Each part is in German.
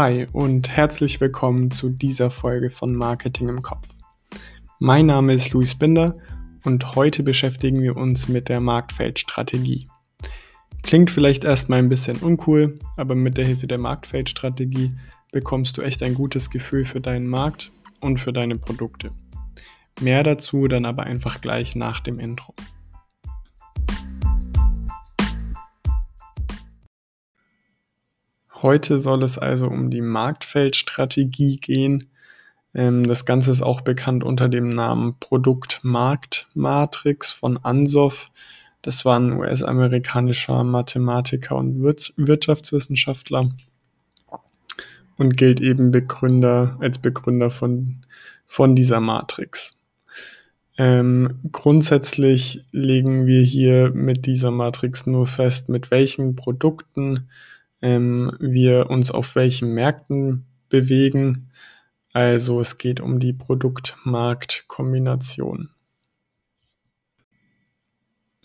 Hi und herzlich willkommen zu dieser Folge von Marketing im Kopf. Mein Name ist Luis Binder und heute beschäftigen wir uns mit der Marktfeldstrategie. Klingt vielleicht erstmal ein bisschen uncool, aber mit der Hilfe der Marktfeldstrategie bekommst du echt ein gutes Gefühl für deinen Markt und für deine Produkte. Mehr dazu dann aber einfach gleich nach dem Intro. Heute soll es also um die Marktfeldstrategie gehen. Ähm, das Ganze ist auch bekannt unter dem Namen Produkt-Markt-Matrix von Ansoff. Das war ein US-amerikanischer Mathematiker und Wirtschaftswissenschaftler und gilt eben Begründer, als Begründer von, von dieser Matrix. Ähm, grundsätzlich legen wir hier mit dieser Matrix nur fest, mit welchen Produkten ähm, wir uns auf welchen Märkten bewegen. Also es geht um die Produkt-Markt-Kombination.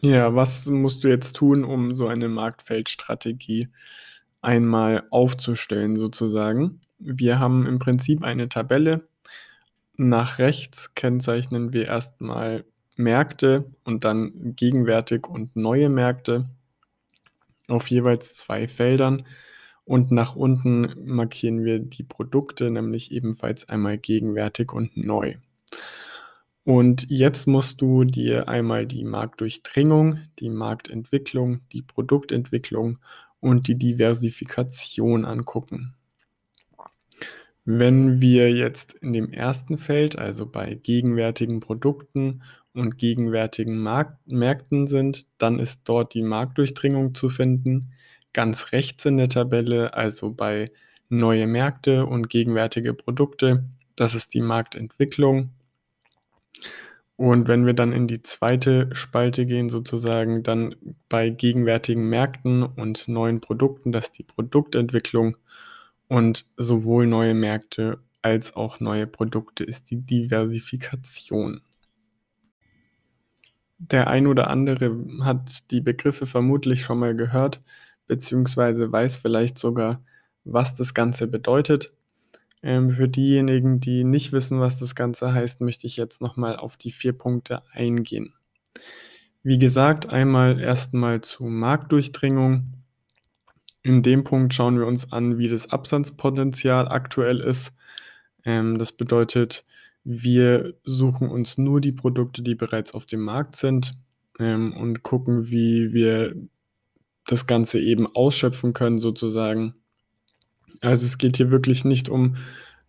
Ja, was musst du jetzt tun, um so eine Marktfeldstrategie einmal aufzustellen sozusagen? Wir haben im Prinzip eine Tabelle. Nach rechts kennzeichnen wir erstmal Märkte und dann gegenwärtig und neue Märkte auf jeweils zwei Feldern. Und nach unten markieren wir die Produkte, nämlich ebenfalls einmal gegenwärtig und neu. Und jetzt musst du dir einmal die Marktdurchdringung, die Marktentwicklung, die Produktentwicklung und die Diversifikation angucken. Wenn wir jetzt in dem ersten Feld, also bei gegenwärtigen Produkten und gegenwärtigen Markt Märkten sind, dann ist dort die Marktdurchdringung zu finden. Ganz rechts in der Tabelle, also bei neue Märkte und gegenwärtige Produkte, das ist die Marktentwicklung. Und wenn wir dann in die zweite Spalte gehen, sozusagen, dann bei gegenwärtigen Märkten und neuen Produkten, das ist die Produktentwicklung. Und sowohl neue Märkte als auch neue Produkte ist die Diversifikation. Der ein oder andere hat die Begriffe vermutlich schon mal gehört, beziehungsweise weiß vielleicht sogar, was das Ganze bedeutet. Ähm, für diejenigen, die nicht wissen, was das Ganze heißt, möchte ich jetzt nochmal auf die vier Punkte eingehen. Wie gesagt, einmal erstmal zu Marktdurchdringung. In dem Punkt schauen wir uns an, wie das Absatzpotenzial aktuell ist. Ähm, das bedeutet, wir suchen uns nur die Produkte, die bereits auf dem Markt sind ähm, und gucken, wie wir das Ganze eben ausschöpfen können sozusagen. Also es geht hier wirklich nicht um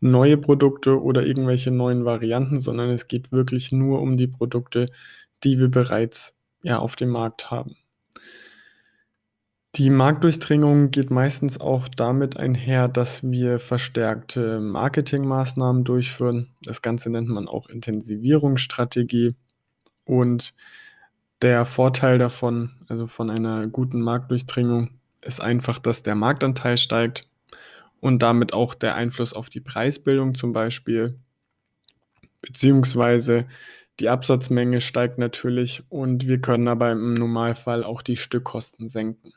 neue Produkte oder irgendwelche neuen Varianten, sondern es geht wirklich nur um die Produkte, die wir bereits ja auf dem Markt haben. Die Marktdurchdringung geht meistens auch damit einher, dass wir verstärkte Marketingmaßnahmen durchführen. Das Ganze nennt man auch Intensivierungsstrategie. Und der Vorteil davon, also von einer guten Marktdurchdringung, ist einfach, dass der Marktanteil steigt und damit auch der Einfluss auf die Preisbildung zum Beispiel, beziehungsweise die Absatzmenge steigt natürlich und wir können aber im Normalfall auch die Stückkosten senken.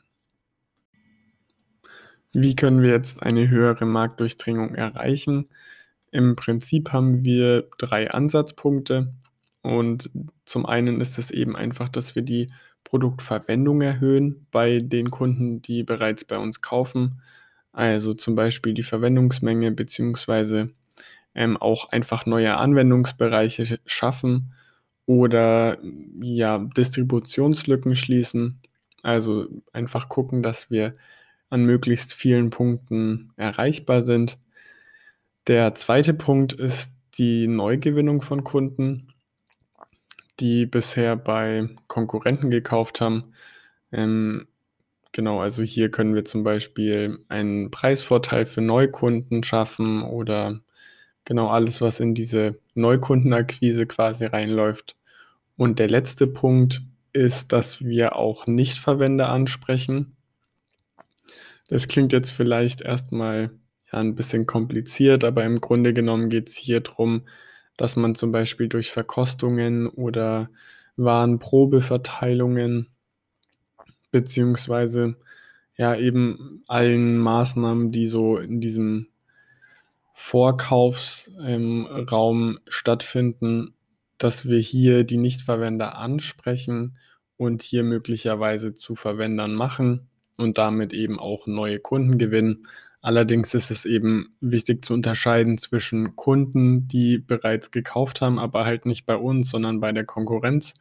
Wie können wir jetzt eine höhere Marktdurchdringung erreichen? Im Prinzip haben wir drei Ansatzpunkte und zum einen ist es eben einfach, dass wir die Produktverwendung erhöhen bei den Kunden, die bereits bei uns kaufen. Also zum Beispiel die Verwendungsmenge beziehungsweise ähm, auch einfach neue Anwendungsbereiche schaffen oder ja Distributionslücken schließen. Also einfach gucken, dass wir an möglichst vielen Punkten erreichbar sind. Der zweite Punkt ist die Neugewinnung von Kunden, die bisher bei Konkurrenten gekauft haben. Ähm, genau, also hier können wir zum Beispiel einen Preisvorteil für Neukunden schaffen oder genau alles, was in diese Neukundenakquise quasi reinläuft. Und der letzte Punkt ist, dass wir auch Nichtverwender ansprechen. Das klingt jetzt vielleicht erstmal ja, ein bisschen kompliziert, aber im Grunde genommen geht es hier darum, dass man zum Beispiel durch Verkostungen oder Warenprobeverteilungen beziehungsweise ja eben allen Maßnahmen, die so in diesem Vorkaufsraum ähm, stattfinden, dass wir hier die Nichtverwender ansprechen und hier möglicherweise zu Verwendern machen und damit eben auch neue Kunden gewinnen. Allerdings ist es eben wichtig zu unterscheiden zwischen Kunden, die bereits gekauft haben, aber halt nicht bei uns, sondern bei der Konkurrenz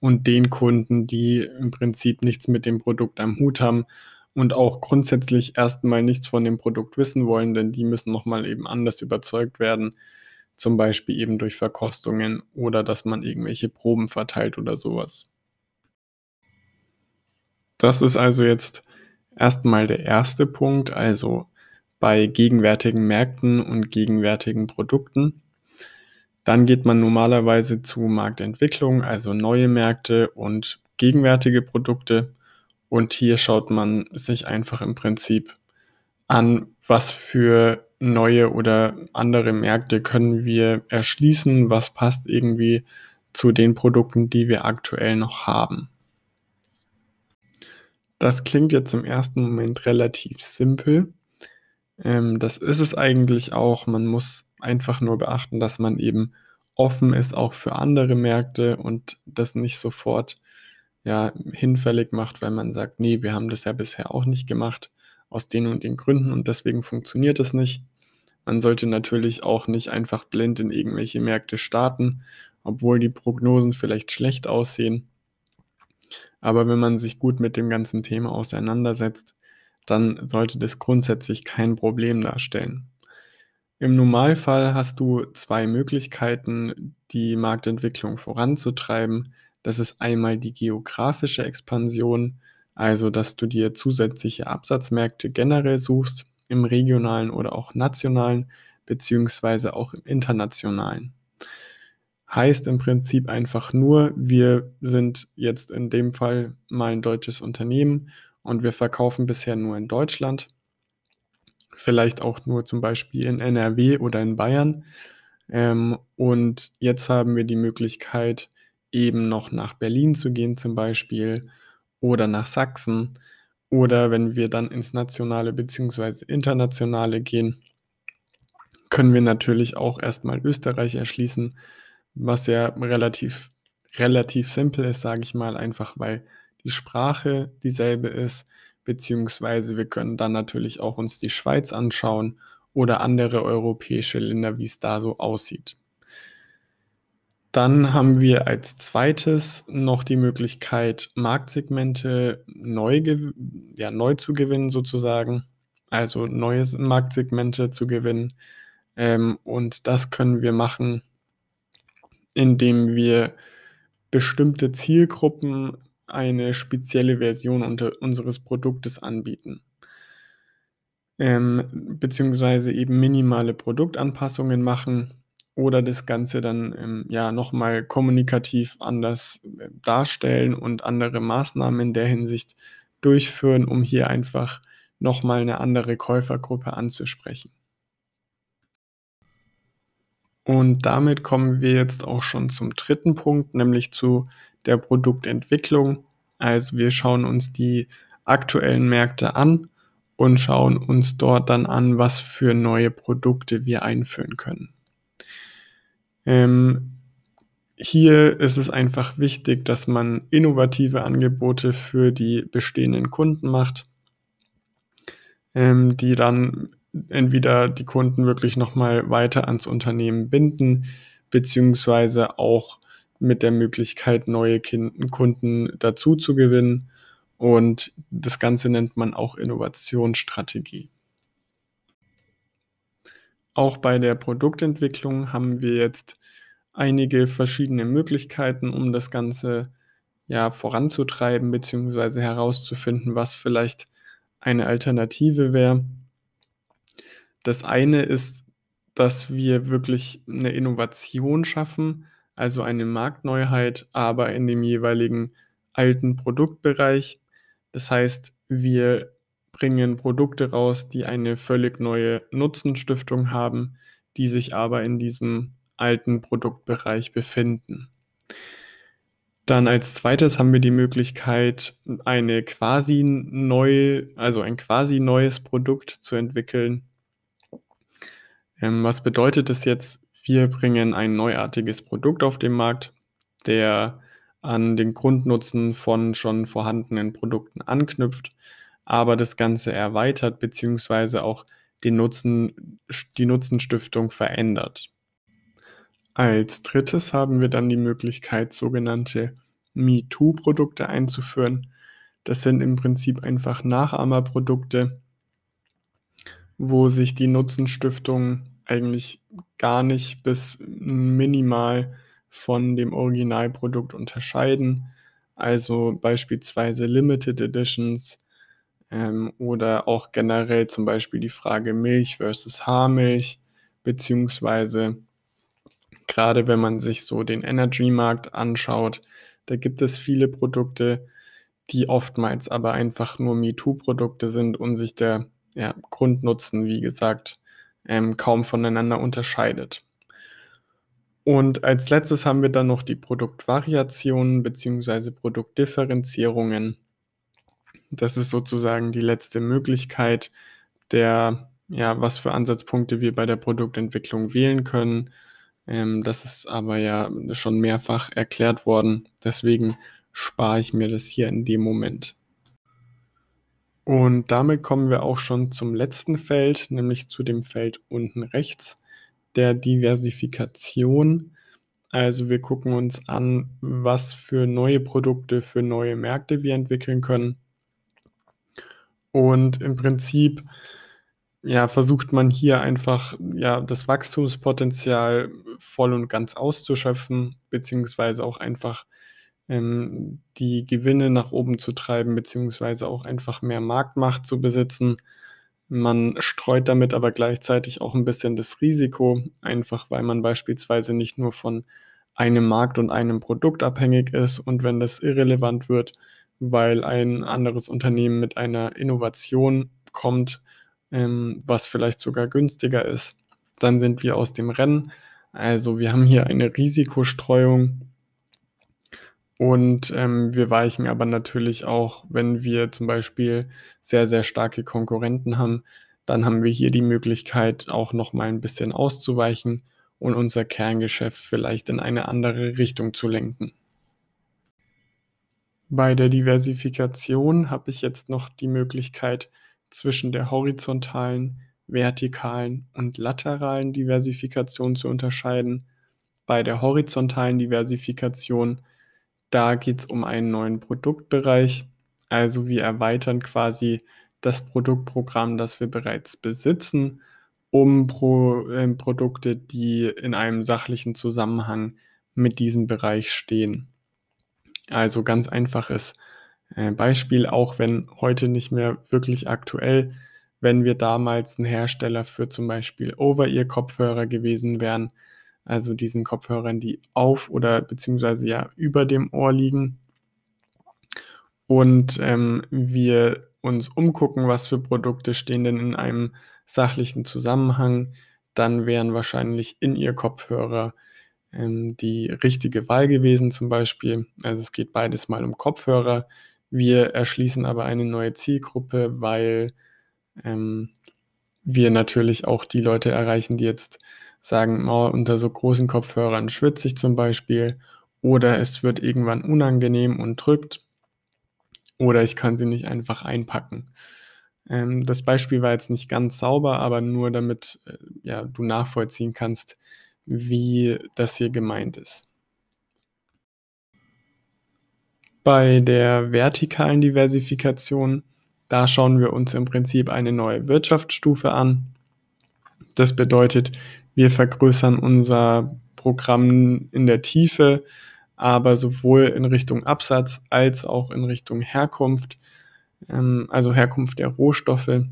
und den Kunden, die im Prinzip nichts mit dem Produkt am Hut haben und auch grundsätzlich erstmal nichts von dem Produkt wissen wollen, denn die müssen nochmal eben anders überzeugt werden, zum Beispiel eben durch Verkostungen oder dass man irgendwelche Proben verteilt oder sowas. Das ist also jetzt erstmal der erste Punkt, also bei gegenwärtigen Märkten und gegenwärtigen Produkten. Dann geht man normalerweise zu Marktentwicklung, also neue Märkte und gegenwärtige Produkte. Und hier schaut man sich einfach im Prinzip an, was für neue oder andere Märkte können wir erschließen, was passt irgendwie zu den Produkten, die wir aktuell noch haben. Das klingt jetzt im ersten Moment relativ simpel. Ähm, das ist es eigentlich auch. Man muss einfach nur beachten, dass man eben offen ist auch für andere Märkte und das nicht sofort ja, hinfällig macht, weil man sagt, nee, wir haben das ja bisher auch nicht gemacht, aus den und den Gründen und deswegen funktioniert es nicht. Man sollte natürlich auch nicht einfach blind in irgendwelche Märkte starten, obwohl die Prognosen vielleicht schlecht aussehen. Aber wenn man sich gut mit dem ganzen Thema auseinandersetzt, dann sollte das grundsätzlich kein Problem darstellen. Im Normalfall hast du zwei Möglichkeiten, die Marktentwicklung voranzutreiben. Das ist einmal die geografische Expansion, also dass du dir zusätzliche Absatzmärkte generell suchst, im regionalen oder auch nationalen, beziehungsweise auch im internationalen. Heißt im Prinzip einfach nur, wir sind jetzt in dem Fall mal ein deutsches Unternehmen und wir verkaufen bisher nur in Deutschland, vielleicht auch nur zum Beispiel in NRW oder in Bayern. Ähm, und jetzt haben wir die Möglichkeit, eben noch nach Berlin zu gehen zum Beispiel oder nach Sachsen oder wenn wir dann ins nationale bzw. internationale gehen, können wir natürlich auch erstmal Österreich erschließen, was ja relativ, relativ simpel ist, sage ich mal, einfach weil die Sprache dieselbe ist, beziehungsweise wir können dann natürlich auch uns die Schweiz anschauen oder andere europäische Länder, wie es da so aussieht. Dann haben wir als zweites noch die Möglichkeit, Marktsegmente neu, ja, neu zu gewinnen, sozusagen. Also neue Marktsegmente zu gewinnen. Ähm, und das können wir machen, indem wir bestimmte Zielgruppen eine spezielle Version unseres Produktes anbieten. Ähm, beziehungsweise eben minimale Produktanpassungen machen oder das Ganze dann ähm, ja nochmal kommunikativ anders äh, darstellen und andere Maßnahmen in der Hinsicht durchführen, um hier einfach nochmal eine andere Käufergruppe anzusprechen. Und damit kommen wir jetzt auch schon zum dritten Punkt, nämlich zu der Produktentwicklung. Also wir schauen uns die aktuellen Märkte an und schauen uns dort dann an, was für neue Produkte wir einführen können. Ähm, hier ist es einfach wichtig, dass man innovative Angebote für die bestehenden Kunden macht, ähm, die dann entweder die Kunden wirklich nochmal weiter ans Unternehmen binden, beziehungsweise auch mit der Möglichkeit, neue Kunden dazu zu gewinnen. Und das Ganze nennt man auch Innovationsstrategie. Auch bei der Produktentwicklung haben wir jetzt einige verschiedene Möglichkeiten, um das Ganze ja voranzutreiben bzw. herauszufinden, was vielleicht eine Alternative wäre. Das eine ist, dass wir wirklich eine Innovation schaffen, also eine Marktneuheit, aber in dem jeweiligen alten Produktbereich. Das heißt, wir bringen Produkte raus, die eine völlig neue Nutzenstiftung haben, die sich aber in diesem alten Produktbereich befinden. Dann als zweites haben wir die Möglichkeit, eine quasi neu, also ein quasi neues Produkt zu entwickeln, Ähm, was bedeutet das jetzt? Wir bringen ein neuartiges Produkt auf den Markt, der an den Grundnutzen von schon vorhandenen Produkten anknüpft, aber das Ganze erweitert beziehungsweise auch den Nutzen die Nutzenstiftung verändert. Als Drittes haben wir dann die Möglichkeit, sogenannte Me-Too-Produkte einzuführen. Das sind im Prinzip einfach Nachahmerprodukte, wo sich die Nutzenstiftung eigentlich gar nicht bis minimal von dem Originalprodukt unterscheiden. Also beispielsweise Limited Editions ähm, oder auch generell zum Beispiel die Frage Milch versus Haarmilch, beziehungsweise gerade wenn man sich so den Energy-Markt anschaut, da gibt es viele Produkte, die oftmals aber einfach nur MeToo-Produkte sind und sich der ja, Grundnutzen, wie gesagt, ähm, kaum voneinander unterscheidet. Und als letztes haben wir dann noch die Produktvariationen bzw. Produktdifferenzierungen. Das ist sozusagen die letzte Möglichkeit der, ja, was für Ansatzpunkte wir bei der Produktentwicklung wählen können. Ähm, das ist aber ja schon mehrfach erklärt worden. Deswegen spare ich mir das hier in dem Moment. Und damit kommen wir auch schon zum letzten Feld, nämlich zu dem Feld unten rechts, der Diversifikation. Also wir gucken uns an, was für neue Produkte für neue Märkte wir entwickeln können. Und im Prinzip ja, versucht man hier einfach ja, das Wachstumspotenzial voll und ganz auszuschöpfen, beziehungsweise auch einfach ähm, die Gewinne nach oben zu treiben, beziehungsweise auch einfach mehr Marktmacht zu besitzen. Man streut damit aber gleichzeitig auch ein bisschen das Risiko, einfach weil man beispielsweise nicht nur von einem Markt und einem Produkt abhängig ist und wenn das irrelevant wird, weil ein anderes Unternehmen mit einer Innovation kommt, ähm, was vielleicht sogar günstiger ist, dann sind wir aus dem Rennen. Also wir haben hier eine Risikostreuung und ähm, wir weichen aber natürlich auch, wenn wir zum Beispiel sehr, sehr starke Konkurrenten haben, dann haben wir hier die Möglichkeit, auch noch mal ein bisschen auszuweichen und unser Kerngeschäft vielleicht in eine andere Richtung zu lenken. Bei der Diversifikation habe ich jetzt noch die Möglichkeit, zwischen der horizontalen, vertikalen und lateralen Diversifikation zu unterscheiden. Bei der horizontalen Diversifikation da geht es um einen neuen Produktbereich. Also wir erweitern quasi das Produktprogramm, das wir bereits besitzen, um Pro, äh, Produkte, die in einem sachlichen Zusammenhang mit diesem Bereich stehen. Also ganz einfaches äh, Beispiel, auch wenn heute nicht mehr wirklich aktuell, wenn wir damals ein Hersteller für zum Beispiel Over-Ear-Kopfhörer gewesen wären, also diesen Kopfhörern, die auf oder beziehungsweise ja über dem Ohr liegen. Und ähm, wir uns umgucken, was für Produkte stehen denn in einem sachlichen Zusammenhang, dann wären wahrscheinlich in ihr Kopfhörer ähm, die richtige Wahl gewesen zum Beispiel. Also es geht beides mal um Kopfhörer. Wir erschließen aber eine neue Zielgruppe, weil ähm, wir natürlich auch die Leute erreichen, die jetzt sagen, oh, unter so großen Kopfhörern schwitze ich zum Beispiel oder es wird irgendwann unangenehm und drückt oder ich kann sie nicht einfach einpacken. Ähm, das Beispiel war jetzt nicht ganz sauber, aber nur damit äh, ja, du nachvollziehen kannst, wie das hier gemeint ist. Bei der vertikalen Diversifikation, da schauen wir uns im Prinzip eine neue Wirtschaftsstufe an. Das bedeutet, wir vergrößern unser Programm in der Tiefe, aber sowohl in Richtung Absatz als auch in Richtung Herkunft, ähm, also Herkunft der Rohstoffe.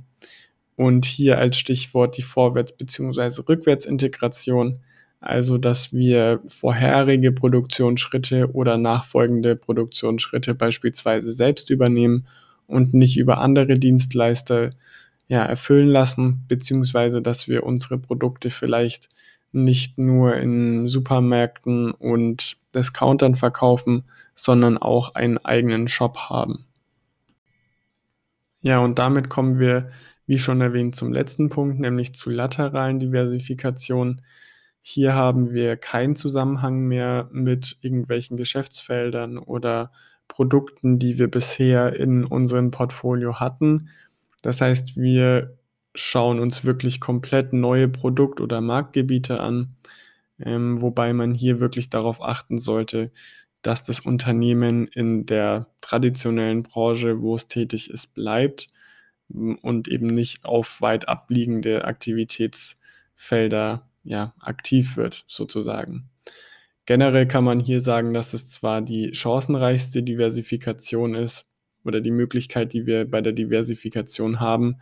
Und hier als Stichwort die Vorwärts- bzw. Rückwärtsintegration, also dass wir vorherige Produktionsschritte oder nachfolgende Produktionsschritte beispielsweise selbst übernehmen und nicht über andere Dienstleister ja, erfüllen lassen, beziehungsweise dass wir unsere Produkte vielleicht nicht nur in Supermärkten und Discountern verkaufen, sondern auch einen eigenen Shop haben. Ja, und damit kommen wir wie schon erwähnt, zum letzten Punkt, nämlich zur lateralen Diversifikation. Hier haben wir keinen Zusammenhang mehr mit irgendwelchen Geschäftsfeldern oder Produkten, die wir bisher in unserem Portfolio hatten. Das heißt, wir schauen uns wirklich komplett neue Produkt- oder Marktgebiete an, ähm, wobei man hier wirklich darauf achten sollte, dass das Unternehmen in der traditionellen Branche, wo es tätig ist, bleibt und eben nicht auf weit abliegende Aktivitätsfelder ja, aktiv wird, sozusagen. Generell kann man hier sagen, dass es zwar die chancenreichste Diversifikation ist oder die Möglichkeit, die wir bei der Diversifikation haben,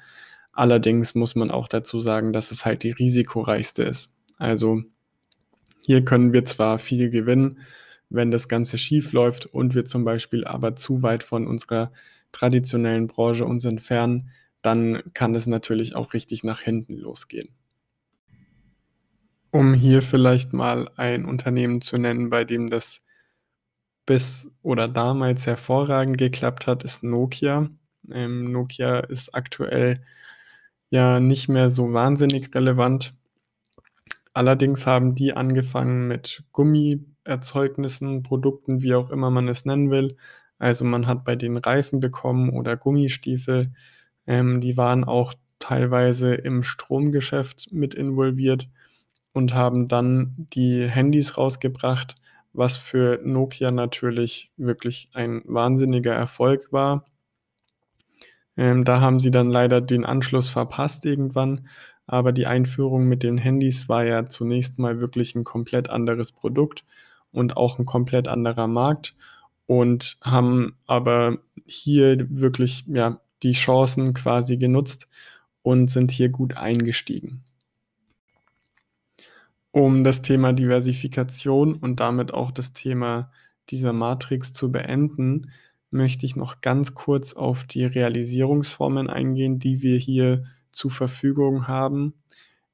allerdings muss man auch dazu sagen, dass es halt die risikoreichste ist. Also hier können wir zwar viel gewinnen, wenn das Ganze schief läuft und wir zum Beispiel aber zu weit von unserer traditionellen Branche uns entfernen, dann kann es natürlich auch richtig nach hinten losgehen. Um hier vielleicht mal ein Unternehmen zu nennen, bei dem das bis oder damals hervorragend geklappt hat, ist Nokia. Ähm, Nokia ist aktuell ja nicht mehr so wahnsinnig relevant. Allerdings haben die angefangen mit Gummierzeugnissen, Produkten, wie auch immer man es nennen will. Also man hat bei den Reifen bekommen oder Gummistiefel. Ähm, die waren auch teilweise im Stromgeschäft mit involviert und haben dann die Handys rausgebracht, was für Nokia natürlich wirklich ein wahnsinniger Erfolg war. Ähm, da haben sie dann leider den Anschluss verpasst irgendwann, aber die Einführung mit den Handys war ja zunächst mal wirklich ein komplett anderes Produkt und auch ein komplett anderer Markt und haben aber hier wirklich ja die Chancen quasi genutzt und sind hier gut eingestiegen. Um das Thema Diversifikation und damit auch das Thema dieser Matrix zu beenden, möchte ich noch ganz kurz auf die Realisierungsformen eingehen, die wir hier zur Verfügung haben.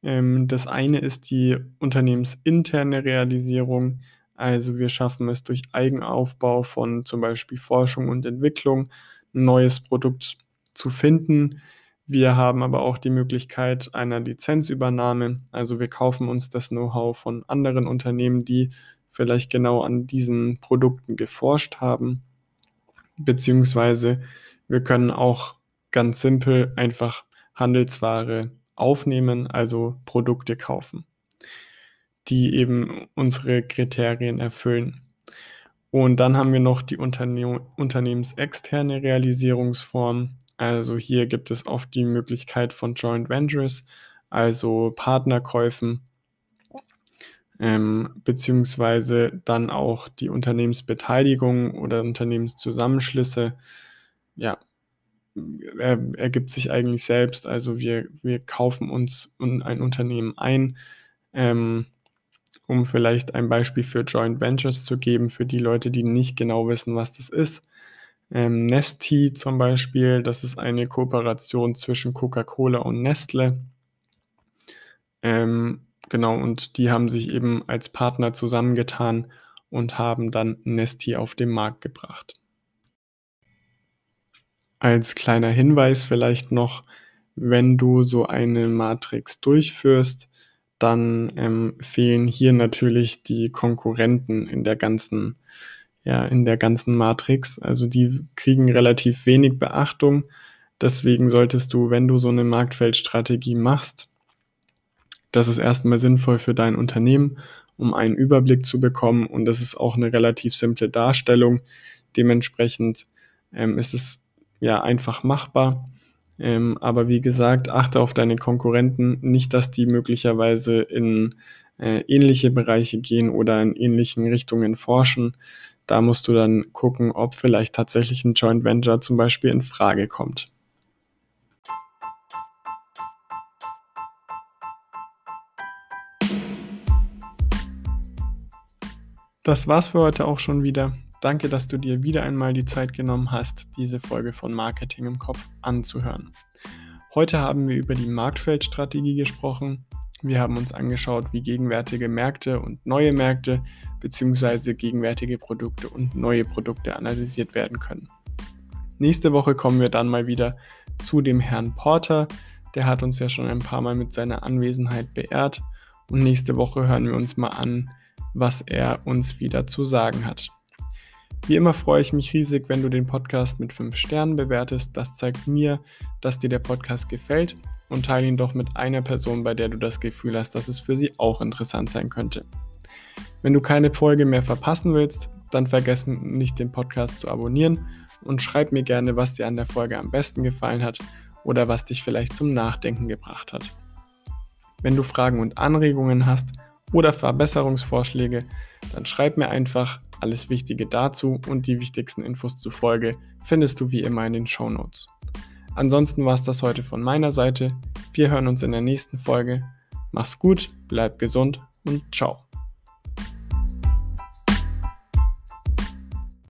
Ähm, das eine ist die unternehmensinterne Realisierung, also wir schaffen es durch Eigenaufbau von zum Beispiel Forschung und Entwicklung, ein neues Produkt zu finden, wir haben aber auch die Möglichkeit einer Lizenzübernahme. Also wir kaufen uns das Know-how von anderen Unternehmen, die vielleicht genau an diesen Produkten geforscht haben. Beziehungsweise wir können auch ganz simpel einfach Handelsware aufnehmen, also Produkte kaufen, die eben unsere Kriterien erfüllen. Und dann haben wir noch die Unterne unternehmensexterne Realisierungsform. Also hier gibt es oft die Möglichkeit von Joint Ventures, also Partnerkäufen, ähm, beziehungsweise dann auch die Unternehmensbeteiligung oder Unternehmenszusammenschlüsse. Ja, er, ergibt sich eigentlich selbst. Also wir, wir kaufen uns ein Unternehmen ein. Ähm, um vielleicht ein Beispiel für Joint Ventures zu geben, für die Leute, die nicht genau wissen, was das ist. Ähm, Nesti zum Beispiel, das ist eine Kooperation zwischen Coca-Cola und Nestle. Ähm, genau, und die haben sich eben als Partner zusammengetan und haben dann Nesti auf den Markt gebracht. Als kleiner Hinweis vielleicht noch, wenn du so eine Matrix durchführst, dann ähm, fehlen hier natürlich die Konkurrenten in der ganzen ja, in der ganzen Matrix. Also die kriegen relativ wenig Beachtung. Deswegen solltest du, wenn du so eine Marktfeldstrategie machst, das ist erstmal sinnvoll für dein Unternehmen, um einen Überblick zu bekommen. Und das ist auch eine relativ simple Darstellung. Dementsprechend ähm, ist es ja einfach machbar. Ähm, aber wie gesagt, achte auf deine Konkurrenten, nicht, dass die möglicherweise in äh, ähnliche Bereiche gehen oder in ähnlichen Richtungen forschen. Da musst du dann gucken, ob vielleicht tatsächlich ein Joint Venture zum Beispiel in Frage kommt. Das war's für heute auch schon wieder. Danke, dass du dir wieder einmal die Zeit genommen hast, diese Folge von Marketing im Kopf anzuhören. Heute haben wir über die Marktfeldstrategie gesprochen wir haben uns angeschaut, wie gegenwärtige Märkte und neue Märkte bzw. gegenwärtige Produkte und neue Produkte analysiert werden können. Nächste Woche kommen wir dann mal wieder zu dem Herrn Porter, Der hat uns ja schon ein paar Mal mit seiner Anwesenheit beehrt und nächste Woche hören wir uns mal an, was er uns wieder zu sagen hat. Wie immer freue ich mich riesig, wenn du den Podcast mit 5 Sternen bewertest. Das zeigt mir, dass dir der Podcast gefällt und teile ihn doch mit einer Person, bei der du das Gefühl hast, dass es für sie auch interessant sein könnte. Wenn du keine Folge mehr verpassen willst, dann vergiss nicht den Podcast zu abonnieren und schreib mir gerne, was dir an der Folge am besten gefallen hat oder was dich vielleicht zum Nachdenken gebracht hat. Wenn du Fragen und Anregungen hast oder Verbesserungsvorschläge, dann schreib mir einfach alles Wichtige dazu und die wichtigsten Infos zur Folge findest du wie immer in den Show Notes. Ansonsten war es das heute von meiner Seite. Wir hören uns in der nächsten Folge. Mach's gut, bleib gesund und ciao.